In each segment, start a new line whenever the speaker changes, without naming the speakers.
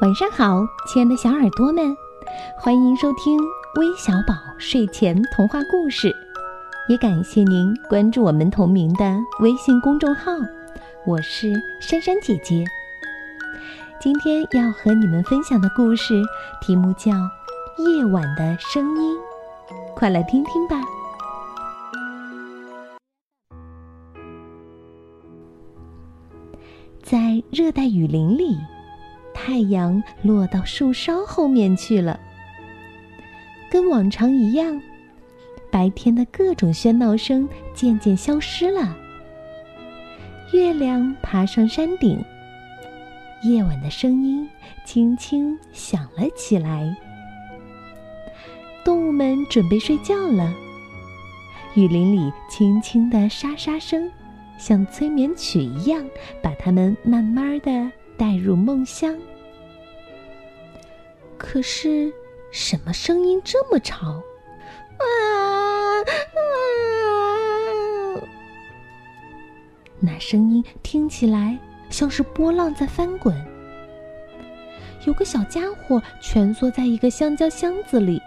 晚上好，亲爱的小耳朵们，欢迎收听微小宝睡前童话故事，也感谢您关注我们同名的微信公众号。我是珊珊姐姐。今天要和你们分享的故事题目叫《夜晚的声音》，快来听听吧。在热带雨林里，太阳落到树梢后面去了。跟往常一样，白天的各种喧闹声渐渐消失了。月亮爬上山顶，夜晚的声音轻轻响了起来。动物们准备睡觉了，雨林里轻轻的沙沙声。像催眠曲一样，把他们慢慢的带入梦乡。可是，什么声音这么吵？啊啊！那声音听起来像是波浪在翻滚。有个小家伙蜷缩在一个香蕉箱子里，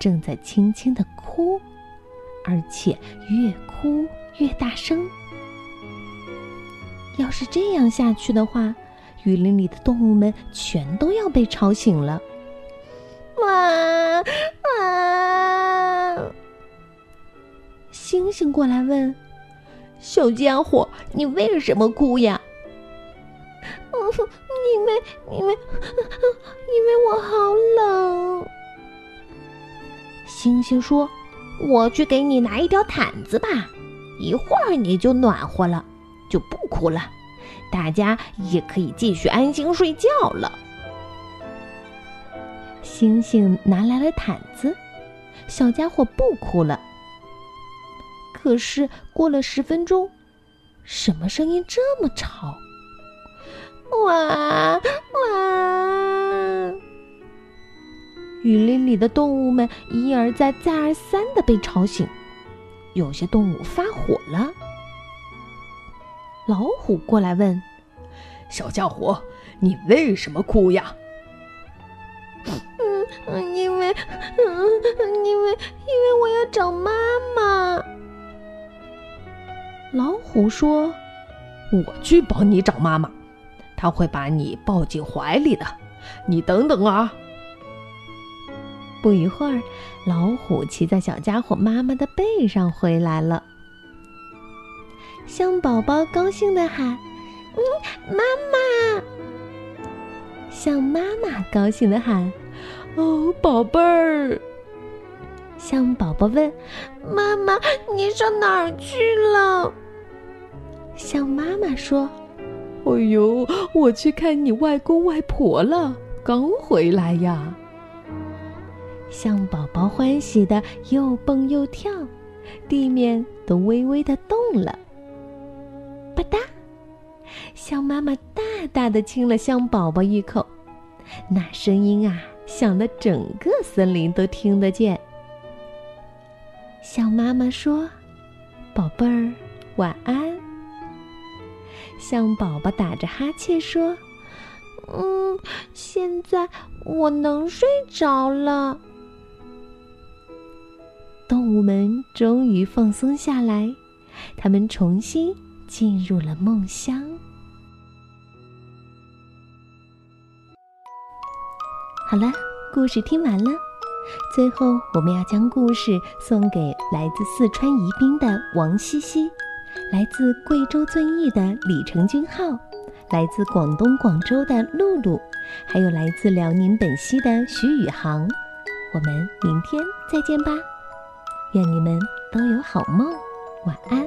正在轻轻的哭，而且越哭越大声。要是这样下去的话，雨林里的动物们全都要被吵醒了。哇啊！星星过来问：“
小家伙，你为什么哭呀？”“
嗯，因为因为因为我好冷。”
星星说：“我去给你拿一条毯子吧，一会儿你就暖和了。”就不哭了，大家也可以继续安心睡觉了。
星星拿来了毯子，小家伙不哭了。可是过了十分钟，什么声音这么吵？哇哇！雨林里的动物们一而再、再而三的被吵醒，有些动物发火了。老虎过来问：“
小家伙，你为什么哭呀？”“
嗯，因为，嗯，因为，因为我要找妈妈。”
老虎说：“
我去帮你找妈妈，他会把你抱进怀里的。你等等啊！”
不一会儿，老虎骑在小家伙妈妈的背上回来了。象宝宝高兴的喊：“
嗯，妈妈！”
象妈妈高兴的喊：“
哦，宝贝儿！”
象宝宝问：“
妈妈，你上哪儿去了？”
象妈妈说：“
哎呦，我去看你外公外婆了，刚回来呀。”
象宝宝欢喜的又蹦又跳，地面都微微的动了。吧嗒，象妈妈大大的亲了象宝宝一口，那声音啊，响得整个森林都听得见。象妈妈说：“宝贝儿，晚安。”象宝宝打着哈欠说：“
嗯，现在我能睡着了。”
动物们终于放松下来，它们重新。进入了梦乡。好了，故事听完了。最后，我们要将故事送给来自四川宜宾的王西西，来自贵州遵义的李成军浩，来自广东广州的露露，还有来自辽宁本溪的徐宇航。我们明天再见吧，愿你们都有好梦，晚安。